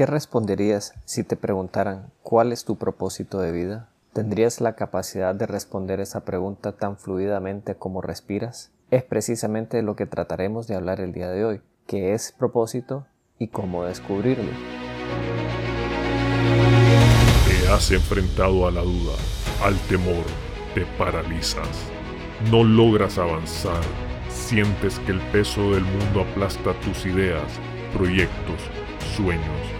¿Qué responderías si te preguntaran cuál es tu propósito de vida? ¿Tendrías la capacidad de responder esa pregunta tan fluidamente como respiras? Es precisamente lo que trataremos de hablar el día de hoy, qué es propósito y cómo descubrirlo. Te has enfrentado a la duda, al temor, te paralizas, no logras avanzar, sientes que el peso del mundo aplasta tus ideas, proyectos, sueños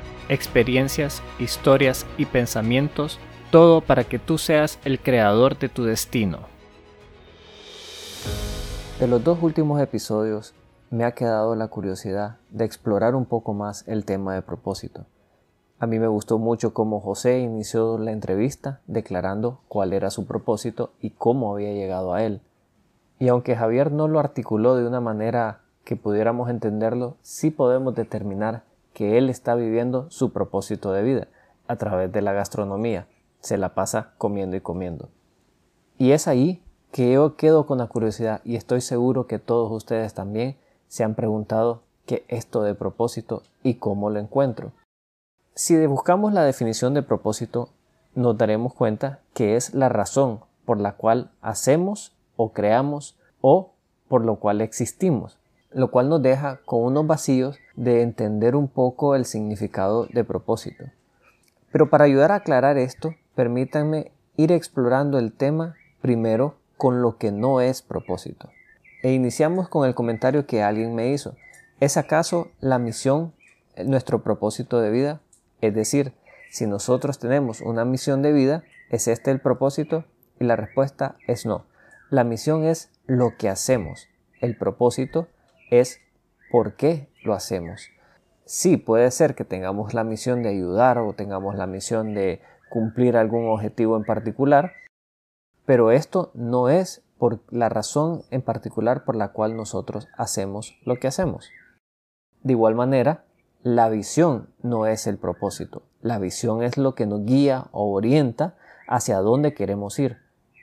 experiencias, historias y pensamientos, todo para que tú seas el creador de tu destino. De los dos últimos episodios me ha quedado la curiosidad de explorar un poco más el tema de propósito. A mí me gustó mucho cómo José inició la entrevista declarando cuál era su propósito y cómo había llegado a él. Y aunque Javier no lo articuló de una manera que pudiéramos entenderlo, sí podemos determinar que él está viviendo su propósito de vida a través de la gastronomía. Se la pasa comiendo y comiendo. Y es ahí que yo quedo con la curiosidad y estoy seguro que todos ustedes también se han preguntado qué esto de propósito y cómo lo encuentro. Si buscamos la definición de propósito, nos daremos cuenta que es la razón por la cual hacemos o creamos o por lo cual existimos lo cual nos deja con unos vacíos de entender un poco el significado de propósito. Pero para ayudar a aclarar esto, permítanme ir explorando el tema primero con lo que no es propósito. E iniciamos con el comentario que alguien me hizo. ¿Es acaso la misión nuestro propósito de vida? Es decir, si nosotros tenemos una misión de vida, ¿es este el propósito? Y la respuesta es no. La misión es lo que hacemos. El propósito es por qué lo hacemos. Sí, puede ser que tengamos la misión de ayudar o tengamos la misión de cumplir algún objetivo en particular, pero esto no es por la razón en particular por la cual nosotros hacemos lo que hacemos. De igual manera, la visión no es el propósito. La visión es lo que nos guía o orienta hacia dónde queremos ir.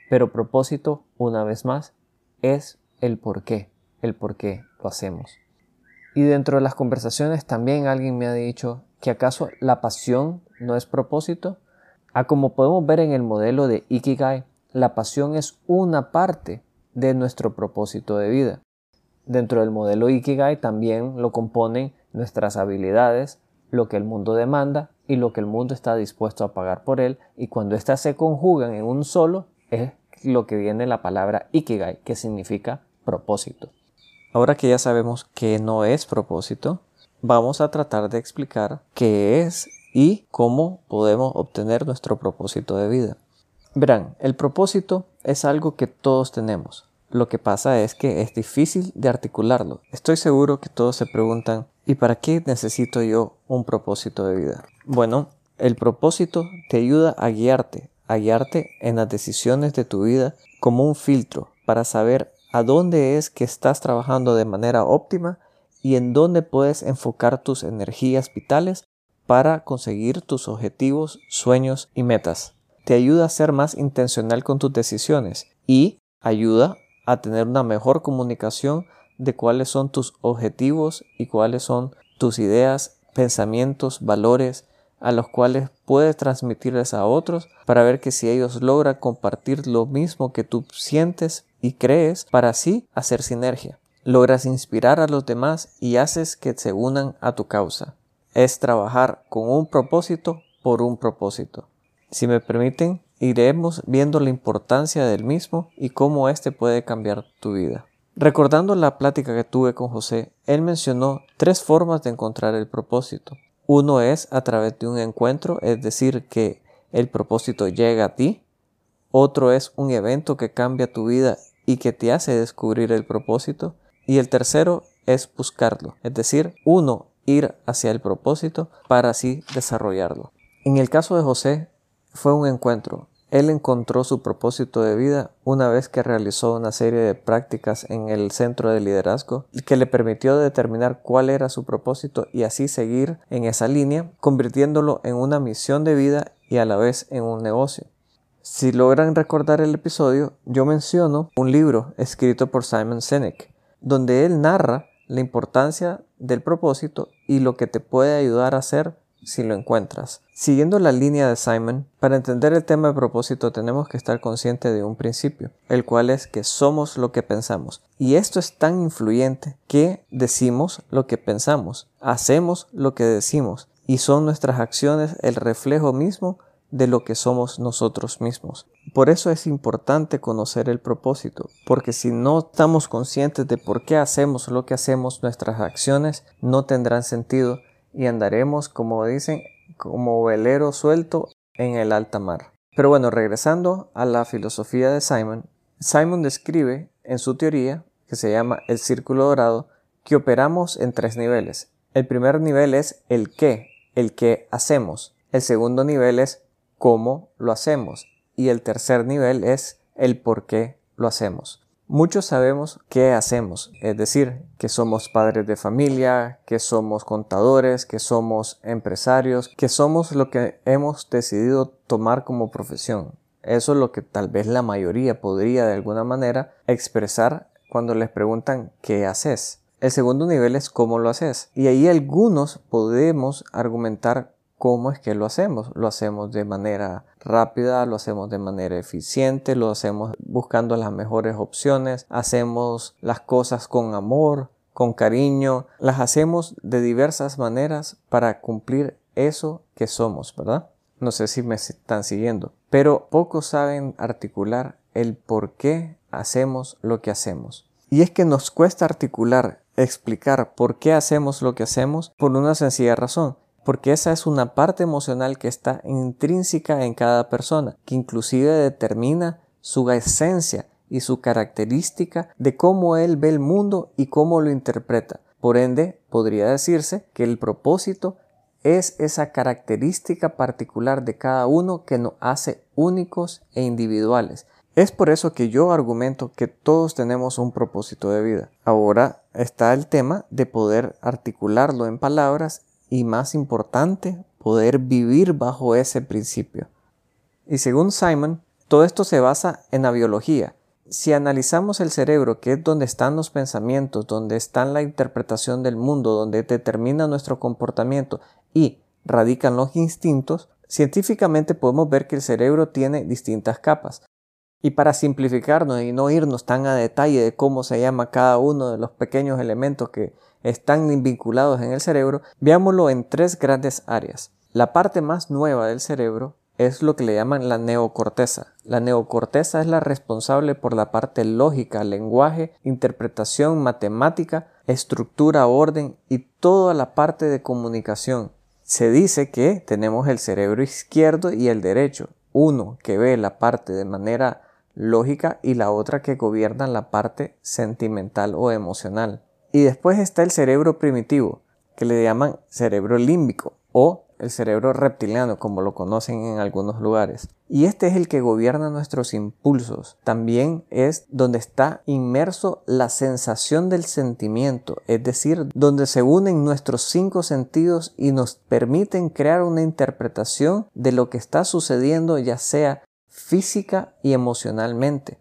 Pero propósito, una vez más, es el por qué el por qué lo hacemos. Y dentro de las conversaciones también alguien me ha dicho que acaso la pasión no es propósito. A como podemos ver en el modelo de Ikigai, la pasión es una parte de nuestro propósito de vida. Dentro del modelo Ikigai también lo componen nuestras habilidades, lo que el mundo demanda y lo que el mundo está dispuesto a pagar por él, y cuando éstas se conjugan en un solo, es lo que viene la palabra Ikigai, que significa propósito. Ahora que ya sabemos que no es propósito, vamos a tratar de explicar qué es y cómo podemos obtener nuestro propósito de vida. Verán, el propósito es algo que todos tenemos. Lo que pasa es que es difícil de articularlo. Estoy seguro que todos se preguntan, ¿y para qué necesito yo un propósito de vida? Bueno, el propósito te ayuda a guiarte, a guiarte en las decisiones de tu vida como un filtro para saber a dónde es que estás trabajando de manera óptima y en dónde puedes enfocar tus energías vitales para conseguir tus objetivos, sueños y metas. Te ayuda a ser más intencional con tus decisiones y ayuda a tener una mejor comunicación de cuáles son tus objetivos y cuáles son tus ideas, pensamientos, valores a los cuales puedes transmitirles a otros para ver que si ellos logran compartir lo mismo que tú sientes, y crees para así hacer sinergia. Logras inspirar a los demás y haces que se unan a tu causa. Es trabajar con un propósito por un propósito. Si me permiten, iremos viendo la importancia del mismo y cómo éste puede cambiar tu vida. Recordando la plática que tuve con José, él mencionó tres formas de encontrar el propósito. Uno es a través de un encuentro, es decir, que el propósito llega a ti. Otro es un evento que cambia tu vida y que te hace descubrir el propósito. Y el tercero es buscarlo. Es decir, uno ir hacia el propósito para así desarrollarlo. En el caso de José fue un encuentro. Él encontró su propósito de vida una vez que realizó una serie de prácticas en el centro de liderazgo que le permitió determinar cuál era su propósito y así seguir en esa línea, convirtiéndolo en una misión de vida y a la vez en un negocio. Si logran recordar el episodio, yo menciono un libro escrito por Simon Sinek, donde él narra la importancia del propósito y lo que te puede ayudar a hacer si lo encuentras. Siguiendo la línea de Simon, para entender el tema de propósito tenemos que estar conscientes de un principio, el cual es que somos lo que pensamos. Y esto es tan influyente que decimos lo que pensamos, hacemos lo que decimos, y son nuestras acciones el reflejo mismo de lo que somos nosotros mismos. Por eso es importante conocer el propósito, porque si no estamos conscientes de por qué hacemos lo que hacemos, nuestras acciones no tendrán sentido y andaremos, como dicen, como velero suelto en el alta mar. Pero bueno, regresando a la filosofía de Simon, Simon describe en su teoría, que se llama el círculo dorado, que operamos en tres niveles. El primer nivel es el qué, el qué hacemos. El segundo nivel es cómo lo hacemos. Y el tercer nivel es el por qué lo hacemos. Muchos sabemos qué hacemos, es decir, que somos padres de familia, que somos contadores, que somos empresarios, que somos lo que hemos decidido tomar como profesión. Eso es lo que tal vez la mayoría podría de alguna manera expresar cuando les preguntan qué haces. El segundo nivel es cómo lo haces. Y ahí algunos podemos argumentar cómo es que lo hacemos. Lo hacemos de manera rápida, lo hacemos de manera eficiente, lo hacemos buscando las mejores opciones, hacemos las cosas con amor, con cariño, las hacemos de diversas maneras para cumplir eso que somos, ¿verdad? No sé si me están siguiendo, pero pocos saben articular el por qué hacemos lo que hacemos. Y es que nos cuesta articular, explicar por qué hacemos lo que hacemos por una sencilla razón porque esa es una parte emocional que está intrínseca en cada persona, que inclusive determina su esencia y su característica de cómo él ve el mundo y cómo lo interpreta. Por ende, podría decirse que el propósito es esa característica particular de cada uno que nos hace únicos e individuales. Es por eso que yo argumento que todos tenemos un propósito de vida. Ahora está el tema de poder articularlo en palabras y más importante, poder vivir bajo ese principio. Y según Simon, todo esto se basa en la biología. Si analizamos el cerebro, que es donde están los pensamientos, donde está la interpretación del mundo, donde determina nuestro comportamiento y radican los instintos, científicamente podemos ver que el cerebro tiene distintas capas. Y para simplificarnos y no irnos tan a detalle de cómo se llama cada uno de los pequeños elementos que están vinculados en el cerebro, veámoslo en tres grandes áreas. La parte más nueva del cerebro es lo que le llaman la neocorteza. La neocorteza es la responsable por la parte lógica, lenguaje, interpretación, matemática, estructura, orden y toda la parte de comunicación. Se dice que tenemos el cerebro izquierdo y el derecho, uno que ve la parte de manera lógica y la otra que gobierna la parte sentimental o emocional. Y después está el cerebro primitivo, que le llaman cerebro límbico o el cerebro reptiliano, como lo conocen en algunos lugares. Y este es el que gobierna nuestros impulsos. También es donde está inmerso la sensación del sentimiento, es decir, donde se unen nuestros cinco sentidos y nos permiten crear una interpretación de lo que está sucediendo, ya sea física y emocionalmente.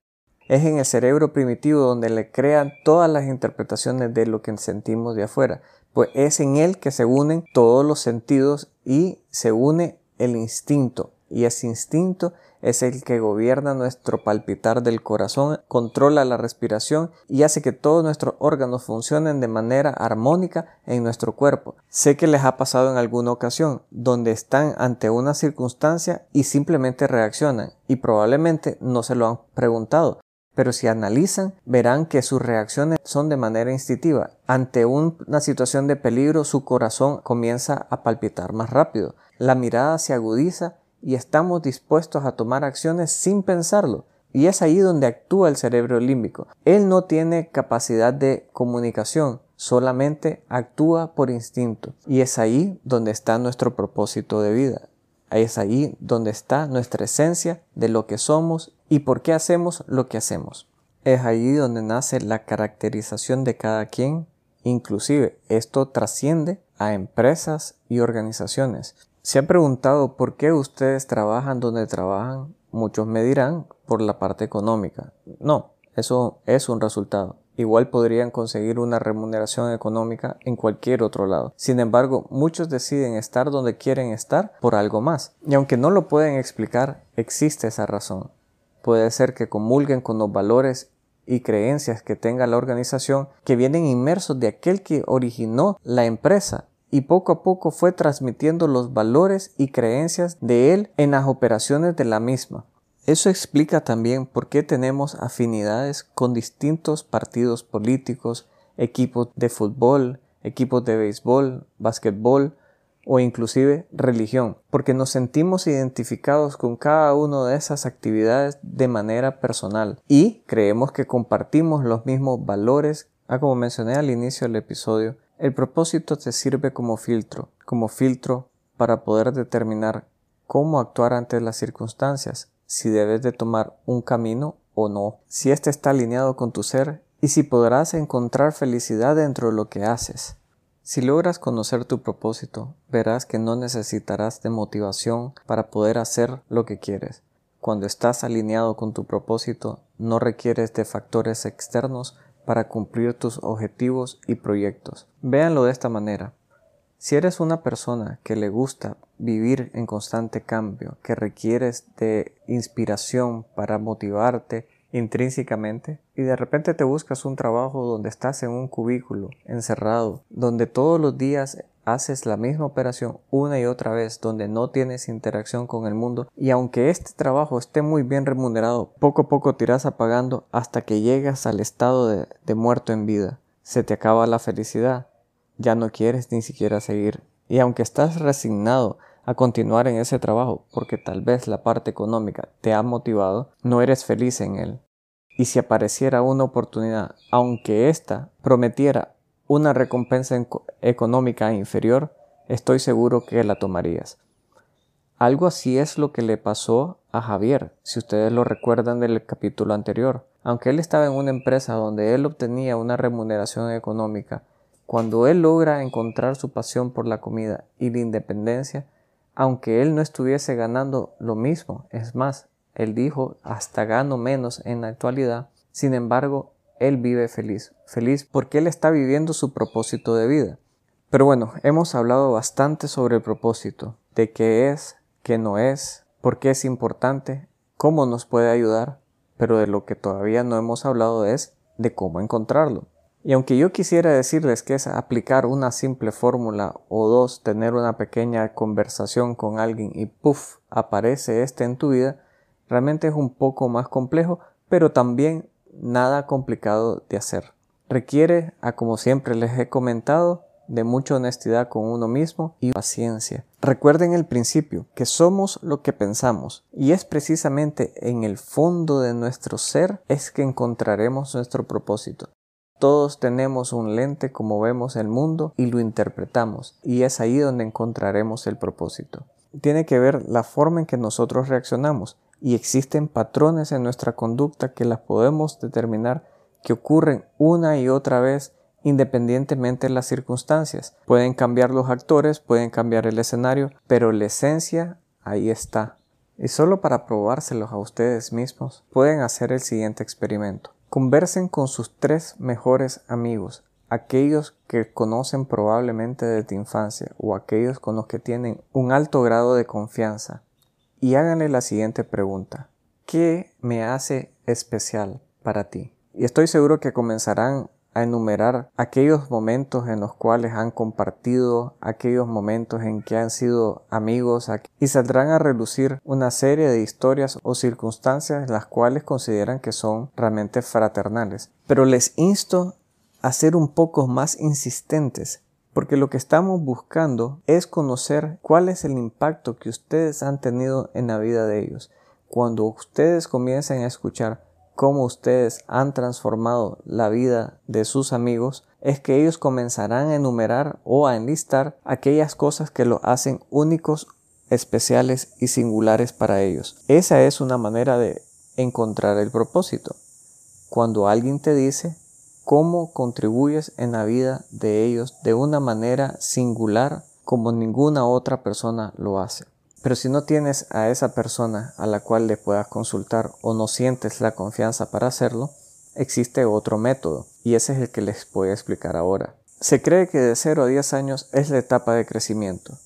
Es en el cerebro primitivo donde le crean todas las interpretaciones de lo que sentimos de afuera, pues es en él que se unen todos los sentidos y se une el instinto, y ese instinto es el que gobierna nuestro palpitar del corazón, controla la respiración y hace que todos nuestros órganos funcionen de manera armónica en nuestro cuerpo. Sé que les ha pasado en alguna ocasión, donde están ante una circunstancia y simplemente reaccionan, y probablemente no se lo han preguntado, pero si analizan verán que sus reacciones son de manera instintiva. Ante una situación de peligro su corazón comienza a palpitar más rápido, la mirada se agudiza y estamos dispuestos a tomar acciones sin pensarlo. Y es ahí donde actúa el cerebro límbico. Él no tiene capacidad de comunicación, solamente actúa por instinto. Y es ahí donde está nuestro propósito de vida. Es ahí donde está nuestra esencia de lo que somos y por qué hacemos lo que hacemos. Es ahí donde nace la caracterización de cada quien. Inclusive esto trasciende a empresas y organizaciones. ¿Se ha preguntado por qué ustedes trabajan donde trabajan? Muchos me dirán por la parte económica. No, eso es un resultado. Igual podrían conseguir una remuneración económica en cualquier otro lado. Sin embargo, muchos deciden estar donde quieren estar por algo más. Y aunque no lo pueden explicar, existe esa razón. Puede ser que comulguen con los valores y creencias que tenga la organización que vienen inmersos de aquel que originó la empresa y poco a poco fue transmitiendo los valores y creencias de él en las operaciones de la misma. Eso explica también por qué tenemos afinidades con distintos partidos políticos, equipos de fútbol, equipos de béisbol, básquetbol o inclusive religión, porque nos sentimos identificados con cada una de esas actividades de manera personal y creemos que compartimos los mismos valores, ah, como mencioné al inicio del episodio, el propósito te sirve como filtro, como filtro para poder determinar cómo actuar ante las circunstancias, si debes de tomar un camino o no, si éste está alineado con tu ser y si podrás encontrar felicidad dentro de lo que haces. Si logras conocer tu propósito, verás que no necesitarás de motivación para poder hacer lo que quieres. Cuando estás alineado con tu propósito, no requieres de factores externos para cumplir tus objetivos y proyectos. Véanlo de esta manera. Si eres una persona que le gusta vivir en constante cambio, que requieres de inspiración para motivarte intrínsecamente y de repente te buscas un trabajo donde estás en un cubículo encerrado, donde todos los días haces la misma operación una y otra vez, donde no tienes interacción con el mundo y aunque este trabajo esté muy bien remunerado, poco a poco te irás apagando hasta que llegas al estado de, de muerto en vida. Se te acaba la felicidad, ya no quieres ni siquiera seguir y aunque estás resignado a continuar en ese trabajo porque tal vez la parte económica te ha motivado, no eres feliz en él. Y si apareciera una oportunidad, aunque ésta prometiera una recompensa económica inferior, estoy seguro que la tomarías. Algo así es lo que le pasó a Javier, si ustedes lo recuerdan del capítulo anterior. Aunque él estaba en una empresa donde él obtenía una remuneración económica, cuando él logra encontrar su pasión por la comida y la independencia, aunque él no estuviese ganando lo mismo, es más, él dijo, hasta gano menos en la actualidad, sin embargo, él vive feliz, feliz porque él está viviendo su propósito de vida. Pero bueno, hemos hablado bastante sobre el propósito, de qué es, qué no es, por qué es importante, cómo nos puede ayudar, pero de lo que todavía no hemos hablado es de cómo encontrarlo. Y aunque yo quisiera decirles que es aplicar una simple fórmula o dos, tener una pequeña conversación con alguien y puff, aparece este en tu vida, realmente es un poco más complejo, pero también nada complicado de hacer. Requiere, a como siempre les he comentado, de mucha honestidad con uno mismo y paciencia. Recuerden el principio, que somos lo que pensamos, y es precisamente en el fondo de nuestro ser es que encontraremos nuestro propósito. Todos tenemos un lente como vemos el mundo y lo interpretamos, y es ahí donde encontraremos el propósito. Tiene que ver la forma en que nosotros reaccionamos, y existen patrones en nuestra conducta que las podemos determinar que ocurren una y otra vez independientemente de las circunstancias. Pueden cambiar los actores, pueden cambiar el escenario, pero la esencia ahí está. Y solo para probárselos a ustedes mismos, pueden hacer el siguiente experimento. Conversen con sus tres mejores amigos, aquellos que conocen probablemente desde infancia o aquellos con los que tienen un alto grado de confianza y háganle la siguiente pregunta. ¿Qué me hace especial para ti? Y estoy seguro que comenzarán a enumerar aquellos momentos en los cuales han compartido, aquellos momentos en que han sido amigos y saldrán a relucir una serie de historias o circunstancias las cuales consideran que son realmente fraternales. Pero les insto a ser un poco más insistentes porque lo que estamos buscando es conocer cuál es el impacto que ustedes han tenido en la vida de ellos, cuando ustedes comiencen a escuchar cómo ustedes han transformado la vida de sus amigos, es que ellos comenzarán a enumerar o a enlistar aquellas cosas que lo hacen únicos, especiales y singulares para ellos. Esa es una manera de encontrar el propósito. Cuando alguien te dice cómo contribuyes en la vida de ellos de una manera singular como ninguna otra persona lo hace. Pero si no tienes a esa persona a la cual le puedas consultar o no sientes la confianza para hacerlo, existe otro método y ese es el que les voy a explicar ahora. Se cree que de 0 a 10 años es la etapa de crecimiento.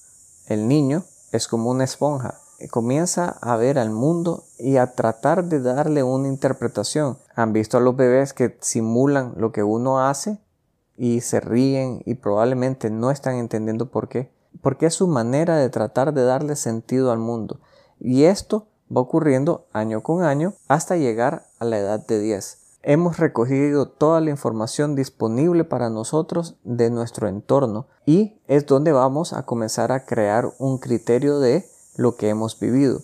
El niño es como una esponja, comienza a ver al mundo y a tratar de darle una interpretación. Han visto a los bebés que simulan lo que uno hace y se ríen y probablemente no están entendiendo por qué porque es su manera de tratar de darle sentido al mundo. Y esto va ocurriendo año con año hasta llegar a la edad de 10. Hemos recogido toda la información disponible para nosotros de nuestro entorno y es donde vamos a comenzar a crear un criterio de lo que hemos vivido.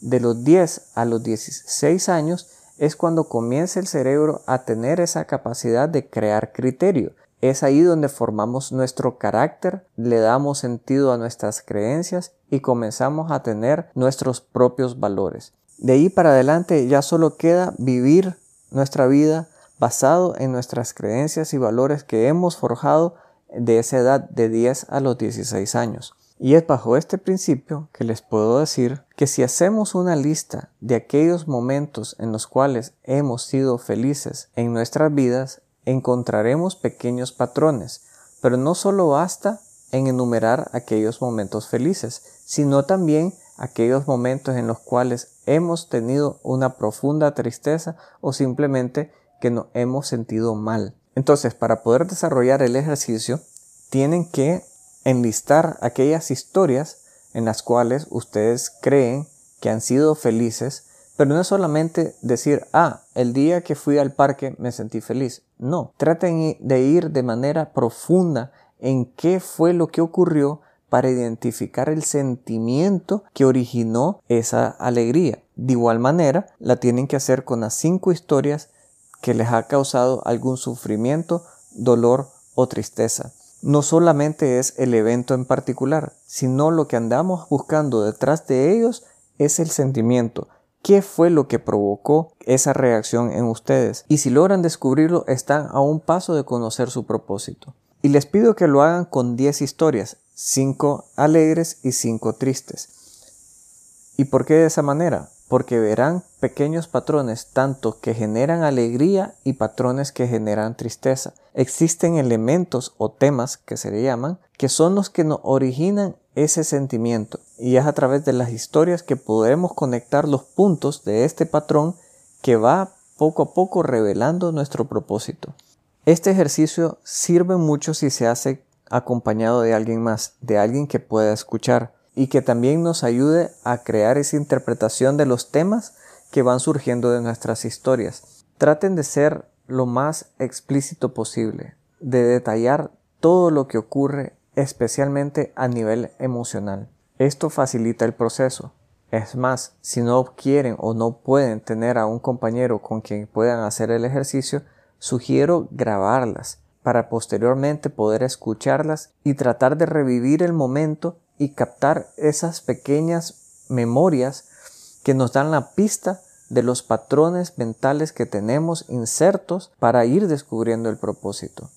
De los 10 a los 16 años es cuando comienza el cerebro a tener esa capacidad de crear criterio. Es ahí donde formamos nuestro carácter, le damos sentido a nuestras creencias y comenzamos a tener nuestros propios valores. De ahí para adelante ya solo queda vivir nuestra vida basado en nuestras creencias y valores que hemos forjado de esa edad de 10 a los 16 años. Y es bajo este principio que les puedo decir que si hacemos una lista de aquellos momentos en los cuales hemos sido felices en nuestras vidas, encontraremos pequeños patrones, pero no solo basta en enumerar aquellos momentos felices, sino también aquellos momentos en los cuales hemos tenido una profunda tristeza o simplemente que nos hemos sentido mal. Entonces, para poder desarrollar el ejercicio, tienen que enlistar aquellas historias en las cuales ustedes creen que han sido felices pero no es solamente decir, ah, el día que fui al parque me sentí feliz. No, traten de ir de manera profunda en qué fue lo que ocurrió para identificar el sentimiento que originó esa alegría. De igual manera, la tienen que hacer con las cinco historias que les ha causado algún sufrimiento, dolor o tristeza. No solamente es el evento en particular, sino lo que andamos buscando detrás de ellos es el sentimiento, qué fue lo que provocó esa reacción en ustedes. Y si logran descubrirlo, están a un paso de conocer su propósito. Y les pido que lo hagan con 10 historias, 5 alegres y 5 tristes. ¿Y por qué de esa manera? Porque verán pequeños patrones tanto que generan alegría y patrones que generan tristeza. Existen elementos o temas que se le llaman que son los que nos originan ese sentimiento y es a través de las historias que podemos conectar los puntos de este patrón que va poco a poco revelando nuestro propósito. Este ejercicio sirve mucho si se hace acompañado de alguien más, de alguien que pueda escuchar y que también nos ayude a crear esa interpretación de los temas que van surgiendo de nuestras historias. Traten de ser lo más explícito posible, de detallar todo lo que ocurre especialmente a nivel emocional. Esto facilita el proceso. Es más, si no quieren o no pueden tener a un compañero con quien puedan hacer el ejercicio, sugiero grabarlas para posteriormente poder escucharlas y tratar de revivir el momento y captar esas pequeñas memorias que nos dan la pista de los patrones mentales que tenemos insertos para ir descubriendo el propósito.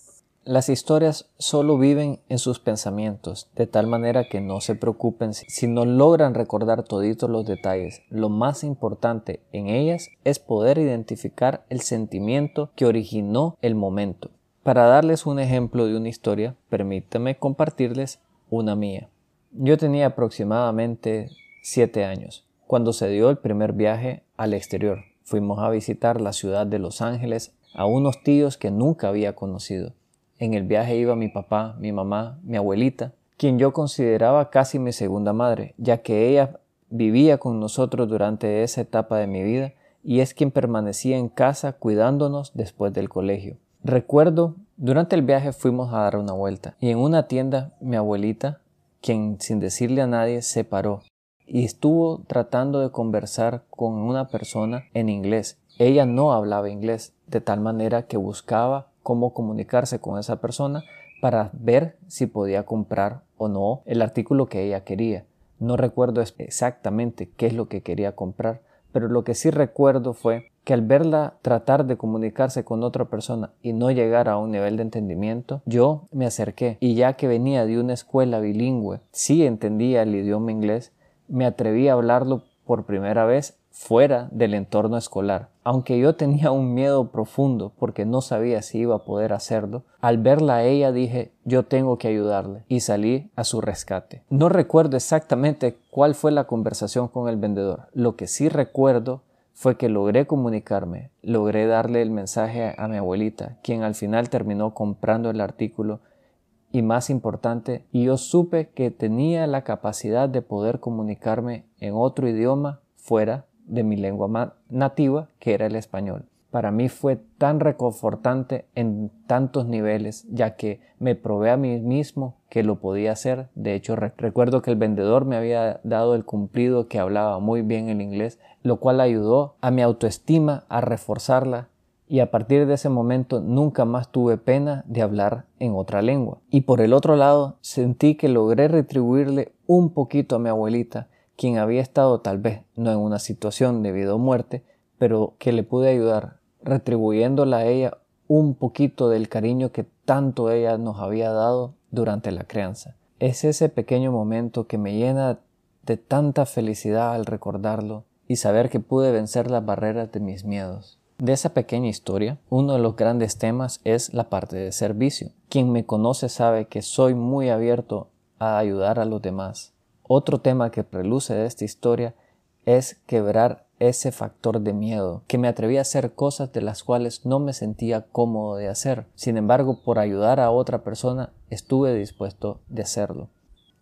Las historias solo viven en sus pensamientos, de tal manera que no se preocupen si no logran recordar toditos los detalles. Lo más importante en ellas es poder identificar el sentimiento que originó el momento. Para darles un ejemplo de una historia, permítame compartirles una mía. Yo tenía aproximadamente 7 años cuando se dio el primer viaje al exterior. Fuimos a visitar la ciudad de Los Ángeles a unos tíos que nunca había conocido. En el viaje iba mi papá, mi mamá, mi abuelita, quien yo consideraba casi mi segunda madre, ya que ella vivía con nosotros durante esa etapa de mi vida y es quien permanecía en casa cuidándonos después del colegio. Recuerdo, durante el viaje fuimos a dar una vuelta y en una tienda mi abuelita, quien sin decirle a nadie se paró y estuvo tratando de conversar con una persona en inglés. Ella no hablaba inglés, de tal manera que buscaba cómo comunicarse con esa persona para ver si podía comprar o no el artículo que ella quería. No recuerdo exactamente qué es lo que quería comprar, pero lo que sí recuerdo fue que al verla tratar de comunicarse con otra persona y no llegar a un nivel de entendimiento, yo me acerqué y ya que venía de una escuela bilingüe, sí entendía el idioma inglés, me atreví a hablarlo por primera vez fuera del entorno escolar. Aunque yo tenía un miedo profundo porque no sabía si iba a poder hacerlo, al verla a ella dije yo tengo que ayudarle y salí a su rescate. No recuerdo exactamente cuál fue la conversación con el vendedor. Lo que sí recuerdo fue que logré comunicarme, logré darle el mensaje a mi abuelita, quien al final terminó comprando el artículo y más importante, yo supe que tenía la capacidad de poder comunicarme en otro idioma fuera de mi lengua nativa, que era el español. Para mí fue tan reconfortante en tantos niveles, ya que me probé a mí mismo que lo podía hacer. De hecho, recuerdo que el vendedor me había dado el cumplido que hablaba muy bien el inglés, lo cual ayudó a mi autoestima a reforzarla y a partir de ese momento nunca más tuve pena de hablar en otra lengua. Y por el otro lado, sentí que logré retribuirle un poquito a mi abuelita quien había estado tal vez no en una situación de vida o muerte, pero que le pude ayudar retribuyéndola a ella un poquito del cariño que tanto ella nos había dado durante la crianza. Es ese pequeño momento que me llena de tanta felicidad al recordarlo y saber que pude vencer las barreras de mis miedos. De esa pequeña historia, uno de los grandes temas es la parte de servicio. Quien me conoce sabe que soy muy abierto a ayudar a los demás, otro tema que preluce de esta historia es quebrar ese factor de miedo, que me atreví a hacer cosas de las cuales no me sentía cómodo de hacer. Sin embargo, por ayudar a otra persona, estuve dispuesto de hacerlo.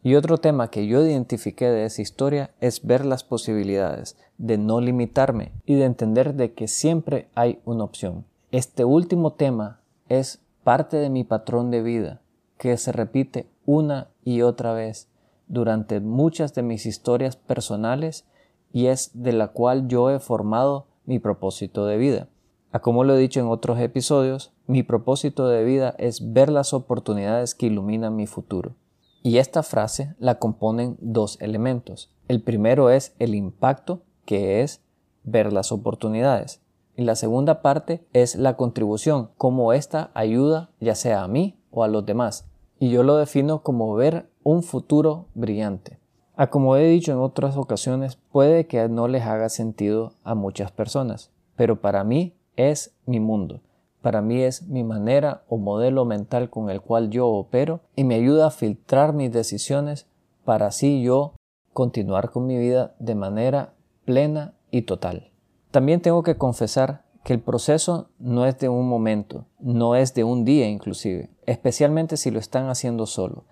Y otro tema que yo identifiqué de esa historia es ver las posibilidades, de no limitarme y de entender de que siempre hay una opción. Este último tema es parte de mi patrón de vida, que se repite una y otra vez durante muchas de mis historias personales y es de la cual yo he formado mi propósito de vida. A como lo he dicho en otros episodios, mi propósito de vida es ver las oportunidades que iluminan mi futuro. Y esta frase la componen dos elementos. El primero es el impacto, que es ver las oportunidades. Y la segunda parte es la contribución, cómo esta ayuda ya sea a mí o a los demás. Y yo lo defino como ver un futuro brillante. A como he dicho en otras ocasiones, puede que no les haga sentido a muchas personas, pero para mí es mi mundo. Para mí es mi manera o modelo mental con el cual yo opero y me ayuda a filtrar mis decisiones para así yo continuar con mi vida de manera plena y total. También tengo que confesar que el proceso no es de un momento, no es de un día inclusive, especialmente si lo están haciendo solo.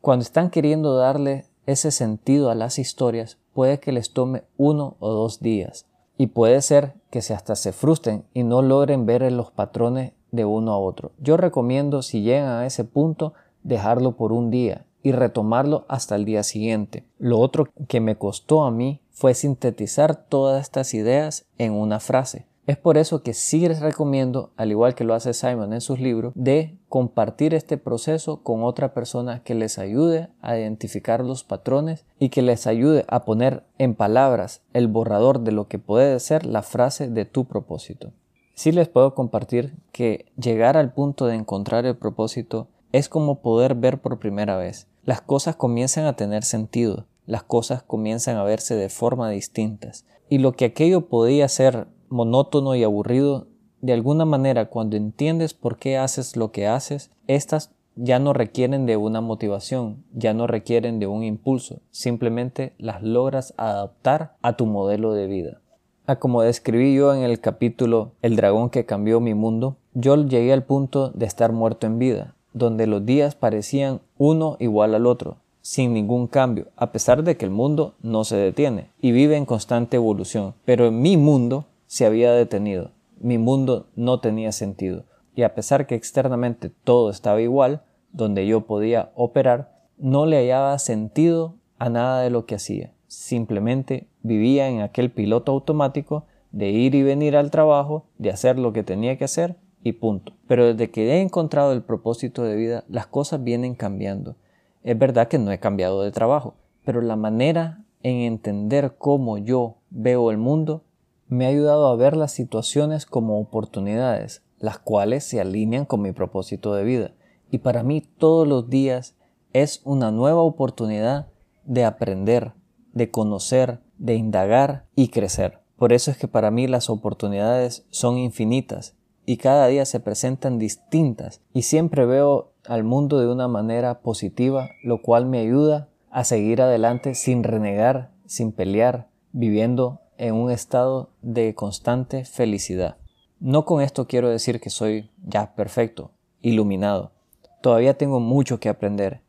Cuando están queriendo darle ese sentido a las historias, puede que les tome uno o dos días. Y puede ser que se hasta se frustren y no logren ver los patrones de uno a otro. Yo recomiendo, si llegan a ese punto, dejarlo por un día y retomarlo hasta el día siguiente. Lo otro que me costó a mí fue sintetizar todas estas ideas en una frase. Es por eso que sí les recomiendo, al igual que lo hace Simon en sus libros, de compartir este proceso con otra persona que les ayude a identificar los patrones y que les ayude a poner en palabras el borrador de lo que puede ser la frase de tu propósito. Sí les puedo compartir que llegar al punto de encontrar el propósito es como poder ver por primera vez. Las cosas comienzan a tener sentido, las cosas comienzan a verse de forma distintas y lo que aquello podía ser monótono y aburrido, de alguna manera cuando entiendes por qué haces lo que haces, estas ya no requieren de una motivación, ya no requieren de un impulso, simplemente las logras adaptar a tu modelo de vida. A como describí yo en el capítulo El dragón que cambió mi mundo, yo llegué al punto de estar muerto en vida, donde los días parecían uno igual al otro, sin ningún cambio, a pesar de que el mundo no se detiene y vive en constante evolución. Pero en mi mundo se había detenido. Mi mundo no tenía sentido. Y a pesar que externamente todo estaba igual, donde yo podía operar, no le hallaba sentido a nada de lo que hacía. simplemente vivía en aquel piloto automático de ir y venir al trabajo, de hacer lo que tenía que hacer y punto. Pero desde que he encontrado el propósito de vida, las cosas vienen cambiando. Es verdad que no he cambiado de trabajo, pero la manera en entender cómo yo veo el mundo me ha ayudado a ver las situaciones como oportunidades, las cuales se alinean con mi propósito de vida. Y para mí todos los días es una nueva oportunidad de aprender, de conocer, de indagar y crecer. Por eso es que para mí las oportunidades son infinitas y cada día se presentan distintas y siempre veo al mundo de una manera positiva, lo cual me ayuda a seguir adelante sin renegar, sin pelear, viviendo en un estado de constante felicidad. No con esto quiero decir que soy ya perfecto, iluminado. Todavía tengo mucho que aprender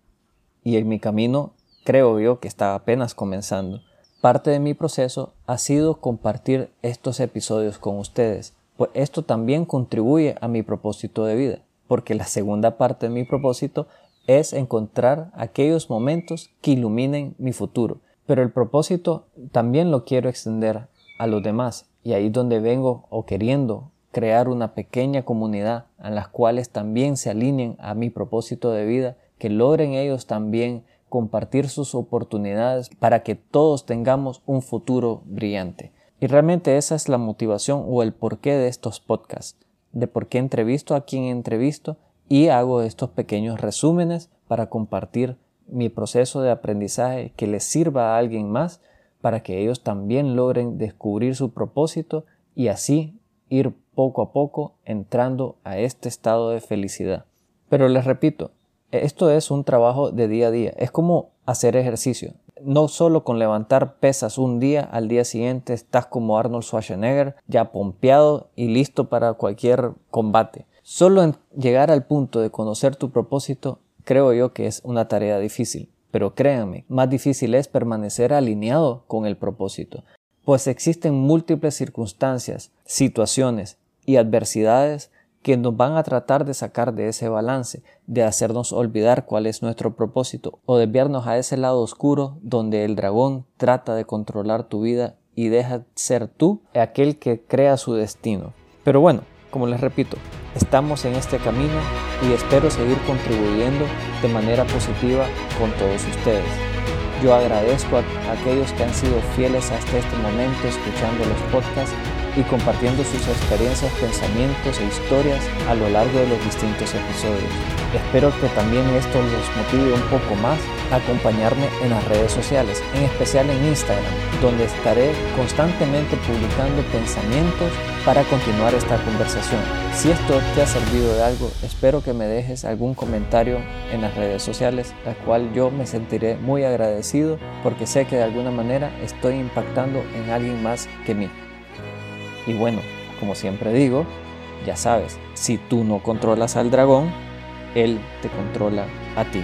y en mi camino creo yo que está apenas comenzando. Parte de mi proceso ha sido compartir estos episodios con ustedes, pues esto también contribuye a mi propósito de vida, porque la segunda parte de mi propósito es encontrar aquellos momentos que iluminen mi futuro. Pero el propósito también lo quiero extender a los demás y ahí es donde vengo o queriendo crear una pequeña comunidad en las cuales también se alineen a mi propósito de vida, que logren ellos también compartir sus oportunidades para que todos tengamos un futuro brillante. Y realmente esa es la motivación o el porqué de estos podcasts, de por qué entrevisto a quien entrevisto y hago estos pequeños resúmenes para compartir mi proceso de aprendizaje que les sirva a alguien más para que ellos también logren descubrir su propósito y así ir poco a poco entrando a este estado de felicidad. Pero les repito, esto es un trabajo de día a día, es como hacer ejercicio. No solo con levantar pesas un día, al día siguiente estás como Arnold Schwarzenegger, ya pompeado y listo para cualquier combate. Solo en llegar al punto de conocer tu propósito, creo yo que es una tarea difícil. Pero créanme, más difícil es permanecer alineado con el propósito, pues existen múltiples circunstancias, situaciones y adversidades que nos van a tratar de sacar de ese balance, de hacernos olvidar cuál es nuestro propósito o desviarnos a ese lado oscuro donde el dragón trata de controlar tu vida y deja ser tú aquel que crea su destino. Pero bueno, como les repito, estamos en este camino y espero seguir contribuyendo de manera positiva con todos ustedes. Yo agradezco a aquellos que han sido fieles hasta este momento escuchando los podcasts y compartiendo sus experiencias, pensamientos e historias a lo largo de los distintos episodios. Espero que también esto los motive un poco más acompañarme en las redes sociales, en especial en Instagram, donde estaré constantemente publicando pensamientos para continuar esta conversación. Si esto te ha servido de algo, espero que me dejes algún comentario en las redes sociales, la cual yo me sentiré muy agradecido porque sé que de alguna manera estoy impactando en alguien más que mí. Y bueno, como siempre digo, ya sabes, si tú no controlas al dragón, él te controla a ti.